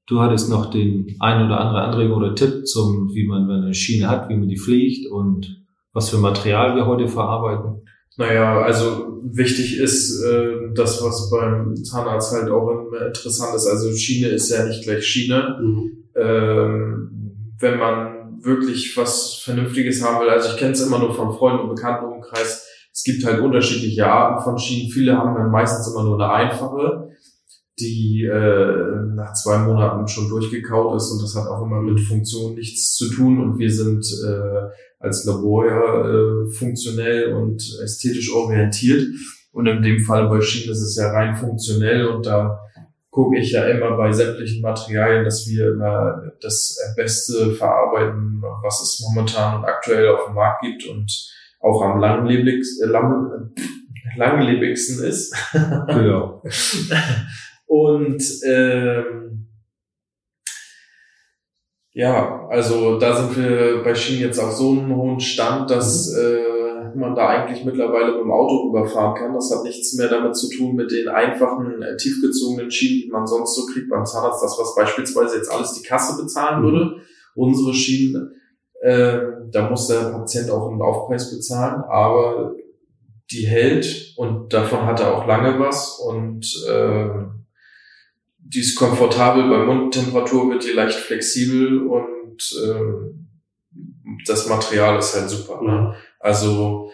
Speaker 2: Du hattest noch den ein oder andere Anregung oder Tipp zum, wie man, wenn eine Schiene hat, wie man die pflegt und was für Material wir heute verarbeiten.
Speaker 4: Naja, also wichtig ist äh, das, was beim Zahnarzt halt auch immer interessant ist. Also Schiene ist ja nicht gleich Schiene. Mhm. Ähm, wenn man wirklich was Vernünftiges haben will, also ich kenne es immer nur von Freunden und Bekanntenkreis, es gibt halt unterschiedliche Arten von Schienen. Viele haben dann meistens immer nur eine einfache, die äh, nach zwei Monaten schon durchgekaut ist und das hat auch immer mit Funktion nichts zu tun und wir sind äh, als Labor ja äh, funktionell und ästhetisch orientiert. Und in dem Fall bei Schienen ist es ja rein funktionell und da gucke ich ja immer bei sämtlichen Materialien, dass wir immer das Beste verarbeiten, was es momentan und aktuell auf dem Markt gibt und auch am langlebigsten, äh, lang, langlebigsten ist.
Speaker 2: Genau.
Speaker 4: und ähm, ja, also da sind wir bei Schienen jetzt auf so einem hohen Stand, dass mhm. äh, man da eigentlich mittlerweile mit dem Auto überfahren kann. Das hat nichts mehr damit zu tun mit den einfachen, äh, tiefgezogenen Schienen, die man sonst so kriegt beim Zahnarzt. Das, was beispielsweise jetzt alles die Kasse bezahlen mhm. würde. Unsere Schienen, äh, da muss der Patient auch einen Aufpreis bezahlen, aber die hält und davon hat er auch lange was und äh, die ist komfortabel, bei Mundtemperatur wird die leicht flexibel und ähm, das Material ist halt super. Ne? Also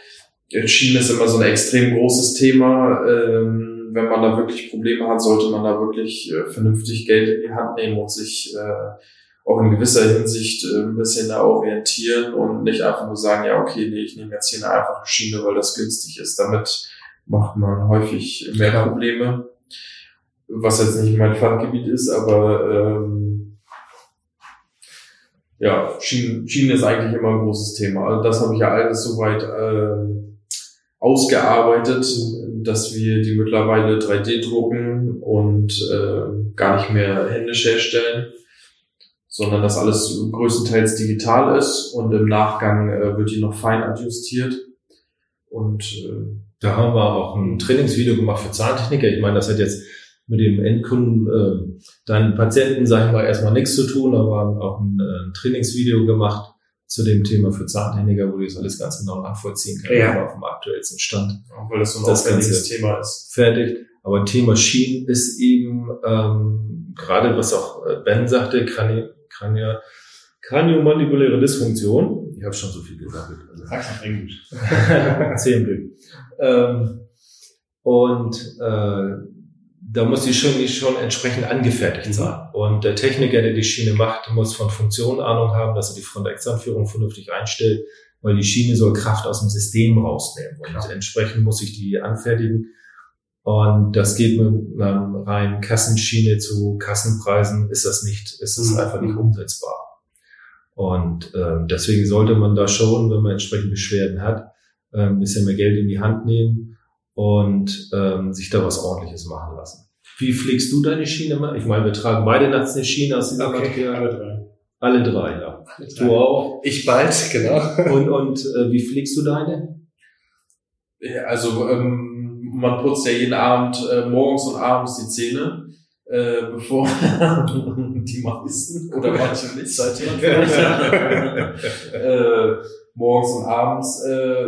Speaker 4: Schienen ist immer so ein extrem großes Thema. Ähm, wenn man da wirklich Probleme hat, sollte man da wirklich äh, vernünftig Geld in die Hand nehmen und sich äh, auch in gewisser Hinsicht äh, ein bisschen da orientieren und nicht einfach nur sagen, ja, okay, nee, ich nehme jetzt hier eine einfache Schiene, weil das günstig ist. Damit macht man häufig mehr Probleme was jetzt nicht mein Fachgebiet ist, aber ähm, ja, Schienen, Schienen ist eigentlich immer ein großes Thema. Also das habe ich ja alles soweit äh, ausgearbeitet, dass wir die mittlerweile 3D drucken und äh, gar nicht mehr händisch herstellen, sondern dass alles größtenteils digital ist und im Nachgang äh, wird die noch fein adjustiert. Und äh,
Speaker 2: da haben wir auch ein Trainingsvideo gemacht für Zahntechniker. Ich meine, das hat jetzt mit dem Endkunden, äh, deinen Patienten, sagen wir erstmal nichts zu tun, aber auch ein, äh, ein Trainingsvideo gemacht zu dem Thema für Zahntechniker, wo du das alles ganz genau nachvollziehen kannst, ja. auf dem aktuellsten Stand.
Speaker 4: Auch weil das so ein das ganze Thema ist.
Speaker 2: Fertig. Aber Thema Schienen ist eben ähm, gerade, was auch äh, Ben sagte, Krani Krania, kraniomandibuläre Dysfunktion. Ich habe schon so viel gesagt.
Speaker 3: Sag's auf Englisch.
Speaker 2: Zehn ähm, Und äh, da muss die Schiene schon entsprechend angefertigt mhm. sein. Und der Techniker, der die Schiene macht, muss von Funktion Ahnung haben, dass er die Frontexanführung vernünftig einstellt, weil die Schiene soll Kraft aus dem System rausnehmen. Und Klar. entsprechend muss ich die anfertigen. Und das geht mit einer reinen Kassenschiene zu Kassenpreisen, ist das nicht, ist das mhm. einfach nicht umsetzbar. Und ähm, deswegen sollte man da schon, wenn man entsprechend Beschwerden hat, ein ähm, bisschen mehr Geld in die Hand nehmen und ähm, sich da was ordentliches machen lassen. Wie pflegst du deine Schiene? Ich meine, wir tragen beide nachts eine Schiene aus diesem okay, Material.
Speaker 3: Alle drei.
Speaker 2: Alle drei, ja.
Speaker 3: Alle drei. Du auch?
Speaker 4: Ich bald, genau.
Speaker 2: Und, und äh, wie pflegst du deine?
Speaker 4: Ja, also ähm, man putzt ja jeden Abend äh, morgens und abends die Zähne, äh, bevor die meisten oder manche nicht, seit äh, morgens und abends äh,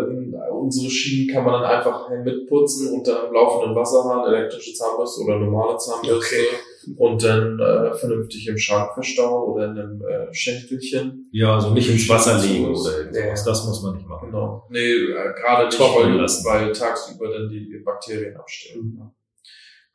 Speaker 4: unsere Schienen kann man dann einfach mitputzen dann im laufenden Wasserhahn, elektrische Zahnbürste oder normale Zahnbürste okay. und dann äh, vernünftig im Schrank verstauen oder in einem äh, Schächtelchen.
Speaker 2: Ja, also nicht ins Wasser legen oder irgendwas. Das muss man nicht machen.
Speaker 4: Genau. Nee, äh, gerade nicht, weil, weil tagsüber dann die Bakterien abstellen. Mhm.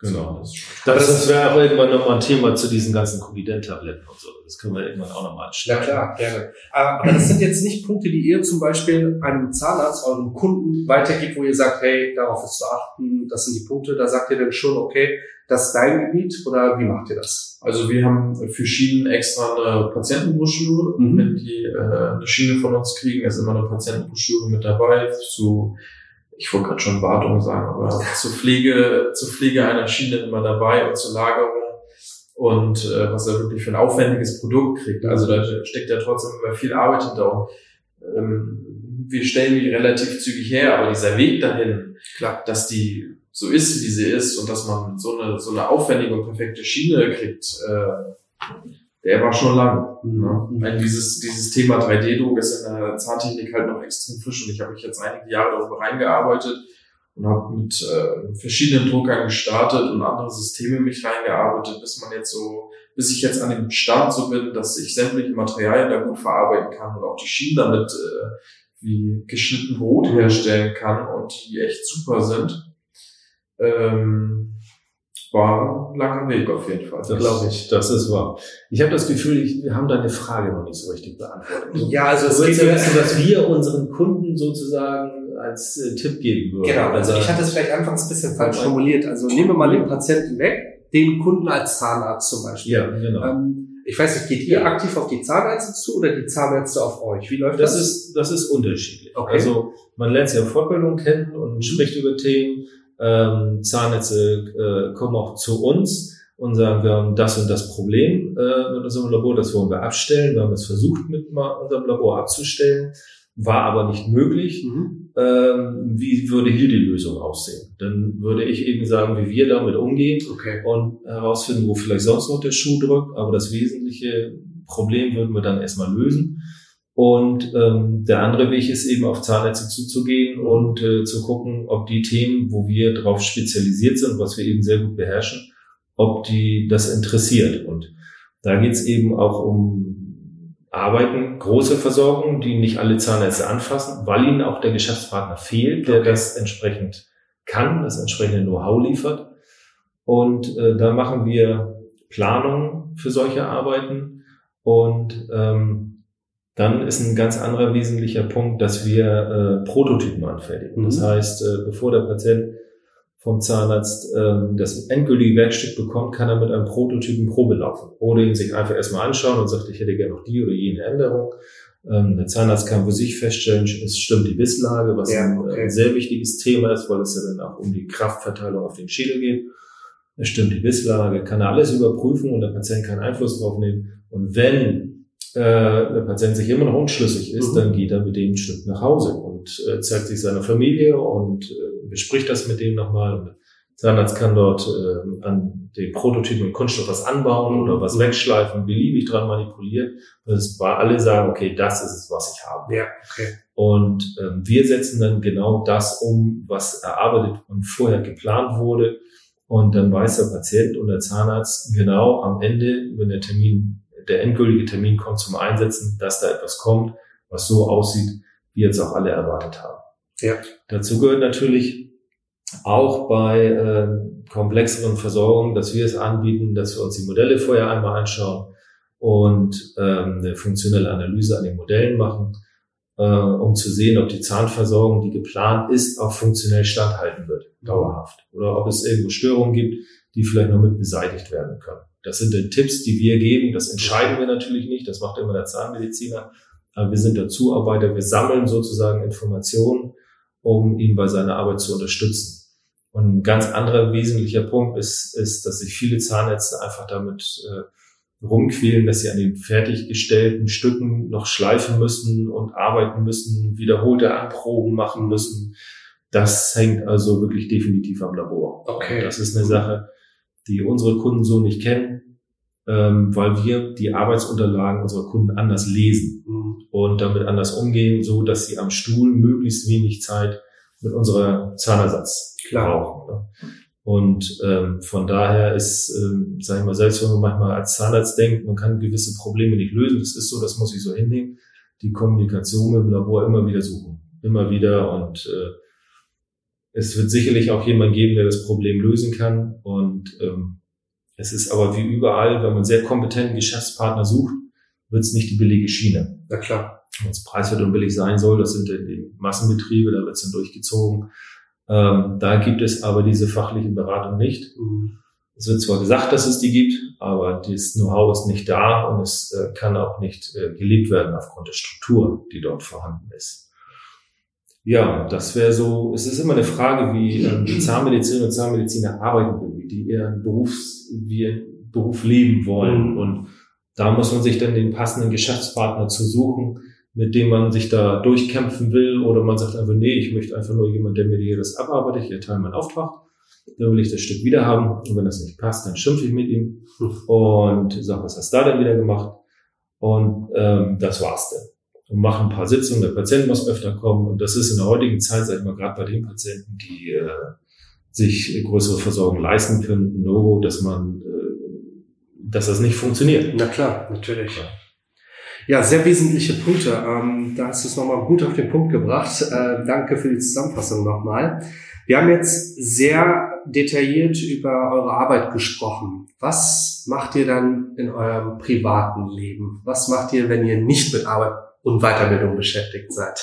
Speaker 2: Genau. Das, das, das wäre auch irgendwann nochmal ein Thema zu diesen ganzen Covid-Tabletten und so. Das können wir irgendwann auch nochmal
Speaker 1: anschauen. Ja klar, gerne. Aber das sind jetzt nicht Punkte, die ihr zum Beispiel einem Zahnarzt, eurem Kunden weitergibt, wo ihr sagt, hey, darauf ist zu achten, das sind die Punkte. Da sagt ihr dann schon, okay, das ist dein Gebiet oder wie macht ihr das?
Speaker 4: Also wir haben für Schienen extra eine Patientenbroschüre. Mhm. Wenn die äh, eine Schiene von uns kriegen, ist immer eine Patientenbroschüre mit dabei zu ich wollte gerade schon Wartung sagen, aber zur Pflege, zur Pflege einer Schiene immer dabei und zur Lagerung und äh, was er wirklich für ein aufwendiges Produkt kriegt. Also da steckt ja trotzdem immer viel Arbeit hinter. Und, ähm, wir stellen die relativ zügig her, aber dieser Weg dahin, klar, dass die so ist, wie sie ist und dass man so eine so eine aufwendige und perfekte Schiene kriegt, äh, der war schon lang. Mhm. Ne? Dieses, dieses Thema 3D-Druck ist in der Zahntechnik halt noch extrem frisch und ich habe mich jetzt einige Jahre darüber reingearbeitet und habe mit äh, verschiedenen Druckern gestartet und andere Systeme mich reingearbeitet, bis man jetzt so, bis ich jetzt an dem Start so bin, dass ich sämtliche Materialien da gut verarbeiten kann und auch die Schienen damit äh, wie geschnitten Brot herstellen kann und die echt super sind. Ähm, war ein langer Weg auf jeden Fall.
Speaker 2: Das glaube ich. Das ist wahr. Ich habe das Gefühl, ich, wir haben deine Frage noch nicht so richtig beantwortet.
Speaker 1: Ja, also es geht ja wissen, was wir unseren Kunden sozusagen als äh, Tipp geben würden.
Speaker 5: Genau, also ich hatte es vielleicht anfangs ein bisschen falsch formuliert. Also nehmen wir mal den Patienten weg, den Kunden als Zahnarzt zum Beispiel.
Speaker 2: Ja, genau.
Speaker 5: Ähm, ich weiß nicht, geht ihr aktiv auf die Zahnärzte zu oder die Zahnärzte auf euch? Wie läuft das?
Speaker 2: Das ist, das ist unterschiedlich. Okay. Also man lernt ja Fortbildung kennen und mhm. spricht über Themen ähm, Zahnärzte äh, kommen auch zu uns und sagen, wir haben das und das Problem äh, mit unserem Labor, das wollen wir abstellen. Wir haben es versucht, mit unserem Labor abzustellen, war aber nicht möglich. Mhm. Ähm, wie würde hier die Lösung aussehen? Dann würde ich eben sagen, wie wir damit umgehen
Speaker 5: okay.
Speaker 2: und herausfinden, wo vielleicht sonst noch der Schuh drückt. Aber das wesentliche Problem würden wir dann erstmal lösen. Und ähm, der andere Weg ist eben auf Zahnärzte zuzugehen und äh, zu gucken, ob die Themen, wo wir darauf spezialisiert sind, was wir eben sehr gut beherrschen, ob die das interessiert. Und da geht es eben auch um Arbeiten, große Versorgung, die nicht alle Zahnärzte anfassen, weil ihnen auch der Geschäftspartner fehlt, der okay. das entsprechend kann, das entsprechende Know-how liefert. Und äh, da machen wir Planungen für solche Arbeiten und ähm, dann ist ein ganz anderer wesentlicher Punkt, dass wir äh, Prototypen anfertigen. Mhm. Das heißt, äh, bevor der Patient vom Zahnarzt ähm, das endgültige Werkstück bekommt, kann er mit einem Prototypen Probe laufen. Oder ihn sich einfach erstmal anschauen und sagt, ich hätte gerne noch die oder jene Änderung. Ähm, der Zahnarzt kann für sich feststellen, es stimmt die Bisslage, was ja, okay. ein sehr wichtiges Thema ist, weil es ja dann auch um die Kraftverteilung auf den Schädel geht. Es stimmt die Bisslage, kann er alles überprüfen und der Patient kann Einfluss drauf nehmen. Und wenn äh, der Patient sich immer noch unschlüssig ist, mhm. dann geht er mit dem ein Stück nach Hause und äh, zeigt sich seiner Familie und äh, bespricht das mit dem nochmal. Zahnarzt kann dort äh, an den Prototypen und Kunststoff was anbauen oder was mhm. wegschleifen, beliebig dran manipulieren. Das war alle sagen, okay, das ist es, was ich habe.
Speaker 5: Ja, okay.
Speaker 2: Und ähm, wir setzen dann genau das um, was erarbeitet und vorher geplant wurde. Und dann weiß der Patient und der Zahnarzt genau am Ende, wenn der Termin der endgültige Termin kommt zum Einsetzen, dass da etwas kommt, was so aussieht, wie jetzt auch alle erwartet haben.
Speaker 5: Ja.
Speaker 2: Dazu gehört natürlich auch bei äh, komplexeren Versorgungen, dass wir es anbieten, dass wir uns die Modelle vorher einmal anschauen und ähm, eine funktionelle Analyse an den Modellen machen, äh, um zu sehen, ob die Zahnversorgung, die geplant ist, auch funktionell standhalten wird, dauerhaft. Oder ob es irgendwo Störungen gibt, die vielleicht noch mit beseitigt werden können. Das sind die Tipps, die wir geben. Das entscheiden wir natürlich nicht. Das macht immer der Zahnmediziner. Aber wir sind Dazuarbeiter. Wir sammeln sozusagen Informationen, um ihn bei seiner Arbeit zu unterstützen. Und ein ganz anderer wesentlicher Punkt ist, ist, dass sich viele Zahnärzte einfach damit äh, rumquälen, dass sie an den fertiggestellten Stücken noch schleifen müssen und arbeiten müssen, wiederholte Anproben machen müssen. Das hängt also wirklich definitiv am Labor.
Speaker 5: Okay.
Speaker 2: Das ist eine Sache, die unsere Kunden so nicht kennen, ähm, weil wir die Arbeitsunterlagen unserer Kunden anders lesen mhm. und damit anders umgehen, so dass sie am Stuhl möglichst wenig Zeit mit unserer Zahnersatz brauchen. Ne? Und ähm, von daher ist, ähm, sage ich mal, selbst wenn man manchmal als Zahnarzt denkt, man kann gewisse Probleme nicht lösen, das ist so, das muss ich so hinnehmen, die Kommunikation dem Labor immer wieder suchen. Immer wieder und äh, es wird sicherlich auch jemand geben, der das Problem lösen kann. Und ähm, es ist aber wie überall, wenn man sehr kompetenten Geschäftspartner sucht, wird es nicht die billige Schiene.
Speaker 5: Na klar.
Speaker 2: Wenn es preiswert und billig sein soll, das sind die Massenbetriebe, da wird es dann durchgezogen. Ähm, da gibt es aber diese fachliche Beratung nicht. Mhm. Es wird zwar gesagt, dass es die gibt, aber das Know-how ist nicht da und es äh, kann auch nicht äh, gelebt werden aufgrund der Struktur, die dort vorhanden ist. Ja, das wäre so, es ist immer eine Frage, wie ähm, die Zahnmediziner und Zahnmediziner arbeiten wie die ihren Berufs, wie ihren Beruf leben wollen. Mhm. Und da muss man sich dann den passenden Geschäftspartner zu suchen, mit dem man sich da durchkämpfen will, oder man sagt einfach, nee, ich möchte einfach nur jemand, der mir hier das abarbeitet, ich erteile meinen Auftrag. dann will ich das Stück wieder haben. Und wenn das nicht passt, dann schimpfe ich mit ihm und sage, was hast du da denn wieder gemacht? Und ähm, das war's dann. Und mache ein paar Sitzungen, der Patient muss öfter kommen. Und das ist in der heutigen Zeit, sag ich mal, gerade bei den Patienten, die äh, sich größere Versorgung leisten können, No, dass man, äh, dass das nicht funktioniert.
Speaker 1: Na klar, natürlich. Ja, sehr wesentliche Punkte. Ähm, da hast du es nochmal gut auf den Punkt gebracht. Äh, danke für die Zusammenfassung nochmal. Wir haben jetzt sehr detailliert über eure Arbeit gesprochen. Was macht ihr dann in eurem privaten Leben? Was macht ihr, wenn ihr nicht mit Arbeit und Weiterbildung beschäftigt seid?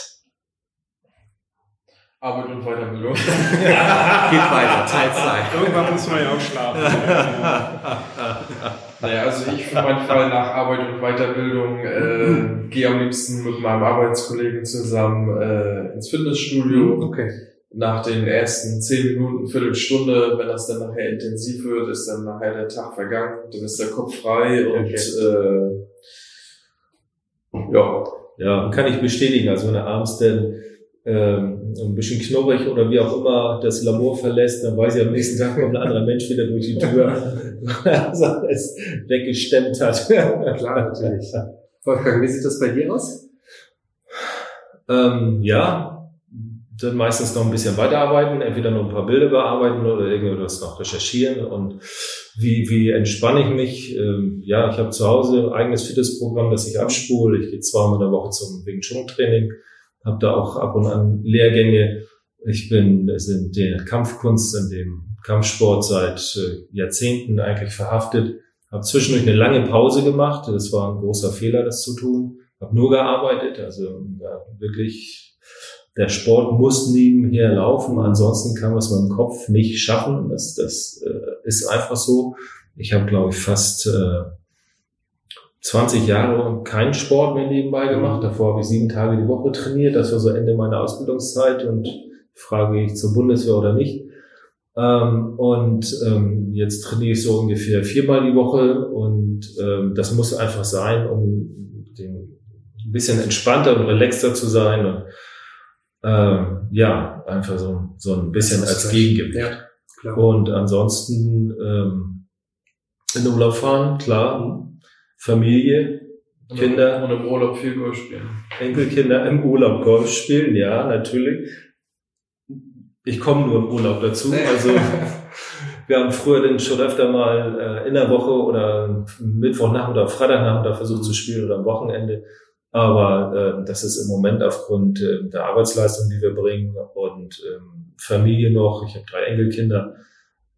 Speaker 4: Arbeit und Weiterbildung. Geht
Speaker 1: weiter, Teil 2.
Speaker 3: Irgendwann muss man ja auch schlafen.
Speaker 4: naja, also ich für meinen Fall nach Arbeit und Weiterbildung äh, gehe am liebsten mit meinem Arbeitskollegen zusammen äh, ins Fitnessstudio.
Speaker 1: Okay
Speaker 4: nach den ersten zehn Minuten, Viertelstunde, wenn das dann nachher intensiv wird, ist dann nachher der Tag vergangen, dann ist der Kopf frei und äh,
Speaker 2: ja. Ja, kann ich bestätigen. Also wenn er abends dann ähm, ein bisschen knurrig oder wie auch immer das Lamour verlässt, dann weiß ich am nächsten Tag kommt ein anderer Mensch wieder durch die Tür, also es weggestemmt hat.
Speaker 1: Klar, natürlich. Wolfgang, wie sieht das bei dir aus?
Speaker 2: Ähm, ja, dann meistens noch ein bisschen weiterarbeiten, entweder noch ein paar Bilder bearbeiten oder irgendwas noch recherchieren und wie, wie entspanne ich mich? Ähm, ja, ich habe zu Hause ein eigenes Fitnessprogramm, das ich abspule. Ich gehe zweimal in der Woche zum Wing Chun Training, habe da auch ab und an Lehrgänge. Ich bin in der Kampfkunst, in dem Kampfsport seit äh, Jahrzehnten eigentlich verhaftet. Habe zwischendurch eine lange Pause gemacht. Das war ein großer Fehler, das zu tun. Habe nur gearbeitet, also ja, wirklich der Sport muss nebenher laufen, ansonsten kann man es mit dem Kopf nicht schaffen. Das, das äh, ist einfach so. Ich habe, glaube ich, fast äh, 20 Jahre keinen Sport mehr nebenbei gemacht. Davor habe ich sieben Tage die Woche trainiert. Das war so Ende meiner Ausbildungszeit und frage ich zur Bundeswehr oder nicht. Ähm, und ähm, jetzt trainiere ich so ungefähr viermal die Woche und ähm, das muss einfach sein, um den, ein bisschen entspannter und relaxter zu sein und ähm, ja, einfach so, so ein bisschen als Gegengewicht. Ja, klar. Und ansonsten ähm, in den Urlaub fahren, klar. Familie, Kinder.
Speaker 4: Und im Urlaub viel Golf spielen.
Speaker 2: Enkelkinder im Urlaub Golf spielen, ja, natürlich. Ich komme nur im Urlaub dazu. Also wir haben früher dann schon öfter mal äh, in der Woche oder Mittwochnachmittag, Freitagnachmittag versucht zu spielen oder am Wochenende. Aber äh, das ist im Moment aufgrund äh, der Arbeitsleistung, die wir bringen und ähm, Familie noch, ich habe drei Enkelkinder,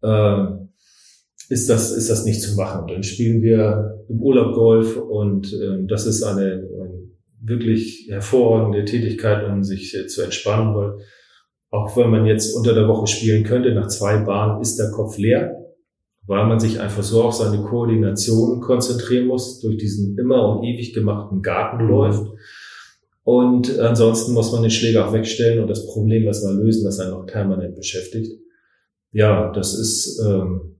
Speaker 2: äh, ist das, ist das nicht zu machen. Dann spielen wir im Urlaub Golf und äh, das ist eine, eine wirklich hervorragende Tätigkeit, um sich äh, zu entspannen, weil auch wenn man jetzt unter der Woche spielen könnte, nach zwei Bahnen ist der Kopf leer weil man sich einfach so auf seine Koordination konzentrieren muss, durch diesen immer und ewig gemachten Garten läuft. Und ansonsten muss man den Schläger auch wegstellen und das Problem erstmal lösen, das einen noch permanent beschäftigt. Ja, das ist, ähm,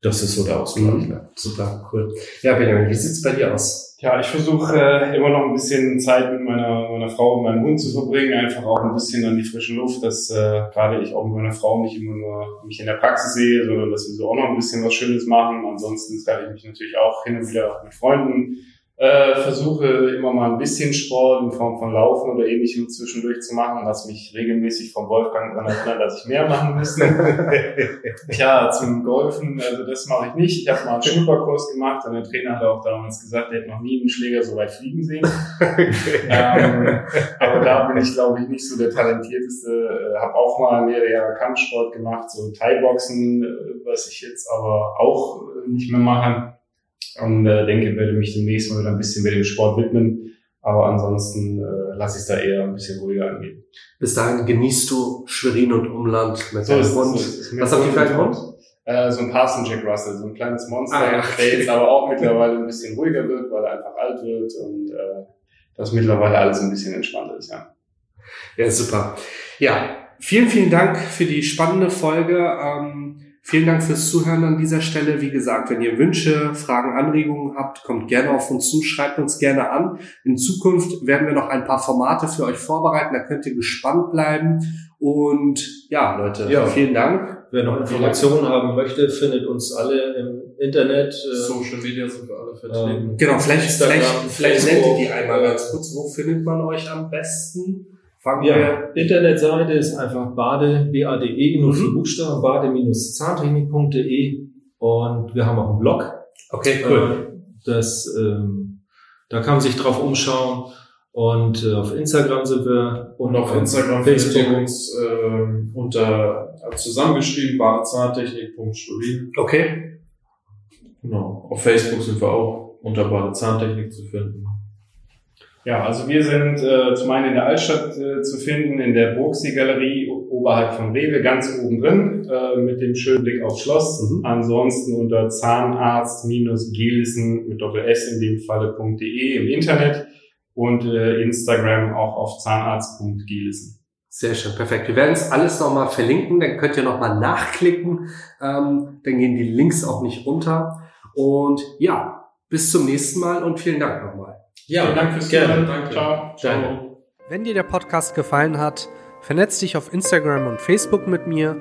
Speaker 2: das ist so der Ausgleich. Mhm.
Speaker 1: Super, cool. Ja, Benjamin, wie sieht's bei dir aus?
Speaker 3: Ja, ich versuche äh, immer noch ein bisschen Zeit mit meiner, meiner Frau und meinem Hund zu verbringen, einfach auch ein bisschen an die frische Luft, dass äh, gerade ich auch mit meiner Frau nicht immer nur mich in der Praxis sehe, sondern dass wir so auch noch ein bisschen was Schönes machen. Ansonsten treffe ich mich natürlich auch hin und wieder mit Freunden äh, versuche immer mal ein bisschen Sport in Form von Laufen oder ähnlichem zwischendurch zu machen, was mich regelmäßig vom Wolfgang daran erinnert, dass ich mehr machen müsste. ja, zum Golfen, also das mache ich nicht. Ich habe mal einen Schnupperkurs gemacht und der Trainer hat auch damals gesagt, er hätte noch nie einen Schläger so weit fliegen sehen. ähm, aber da bin ich, glaube ich, nicht so der talentierteste. Äh, habe auch mal mehrere Jahre Kampfsport gemacht, so Thai-Boxen, äh, was ich jetzt aber auch nicht mehr mache und äh, denke, werde mich demnächst mal wieder ein bisschen mit dem Sport widmen. Aber ansonsten äh, lasse ich es da eher ein bisschen ruhiger angehen.
Speaker 1: Bis dahin genießt du Schwerin und Umland mit so deinem Hund.
Speaker 3: Was habt ihr für einen Hund? Äh, so ein Parson Jack Russell, so ein kleines Monster, ah, okay. der jetzt aber auch mittlerweile ein bisschen ruhiger wird, weil er einfach alt wird und äh, das mittlerweile alles ein bisschen entspannter ist, ja.
Speaker 1: Ja, super. Ja, vielen, vielen Dank für die spannende Folge. Ähm, Vielen Dank fürs Zuhören an dieser Stelle. Wie gesagt, wenn ihr Wünsche, Fragen, Anregungen habt, kommt gerne auf uns zu, schreibt uns gerne an. In Zukunft werden wir noch ein paar Formate für euch vorbereiten, da könnt ihr gespannt bleiben. Und ja, Leute, ja. vielen Dank.
Speaker 2: Wer noch Informationen haben möchte, findet uns alle im Internet. äh,
Speaker 4: Social Media sind wir alle vertreten.
Speaker 2: ähm,
Speaker 5: Genau, vielleicht,
Speaker 2: Instagram,
Speaker 5: vielleicht, vielleicht nennt ihr die einmal
Speaker 2: äh,
Speaker 5: ganz kurz. Wo findet man euch am besten? Fangen wir.
Speaker 2: Ja, Internetseite ist einfach bade, B-A-D-E, nur vier
Speaker 5: Mhm.
Speaker 2: Buchstaben, bade-zahntechnik.de und wir haben auch einen Blog.
Speaker 5: Okay,
Speaker 2: Äh, Das, ähm, da kann man sich drauf umschauen und äh, auf Instagram sind wir
Speaker 4: Und auf Instagram findet ihr
Speaker 2: Facebook.
Speaker 4: uns ähm, unter äh, zusammengeschrieben badezahntechnik.sturin.
Speaker 5: Okay.
Speaker 4: Genau. Auf Facebook sind wir auch unter Badezahntechnik zu finden.
Speaker 3: Ja, also wir sind äh, zum einen in der Altstadt äh, zu finden, in der Burgsee-Galerie oberhalb von Rewe, ganz oben drin, äh, mit dem schönen Blick aufs Schloss.
Speaker 5: Mhm.
Speaker 3: Ansonsten unter zahnarzt-gelissen mit Doppel-S in dem Falle.de im Internet und äh, Instagram auch auf zahnarzt.gelissen.
Speaker 5: Sehr schön, perfekt. Wir werden es alles nochmal verlinken, dann könnt ihr nochmal nachklicken. Ähm, dann gehen die Links auch nicht unter. Und ja, bis zum nächsten Mal und vielen Dank nochmal.
Speaker 2: Ja,
Speaker 3: Vielen Dank fürs
Speaker 2: gerne.
Speaker 3: Zuhören.
Speaker 4: Danke.
Speaker 3: Ciao.
Speaker 2: Ciao.
Speaker 1: Wenn dir der Podcast gefallen hat, vernetz dich auf Instagram und Facebook mit mir,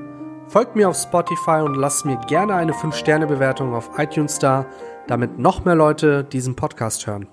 Speaker 1: folgt mir auf Spotify und lass mir gerne eine 5-Sterne-Bewertung auf iTunes da, damit noch mehr Leute diesen Podcast hören.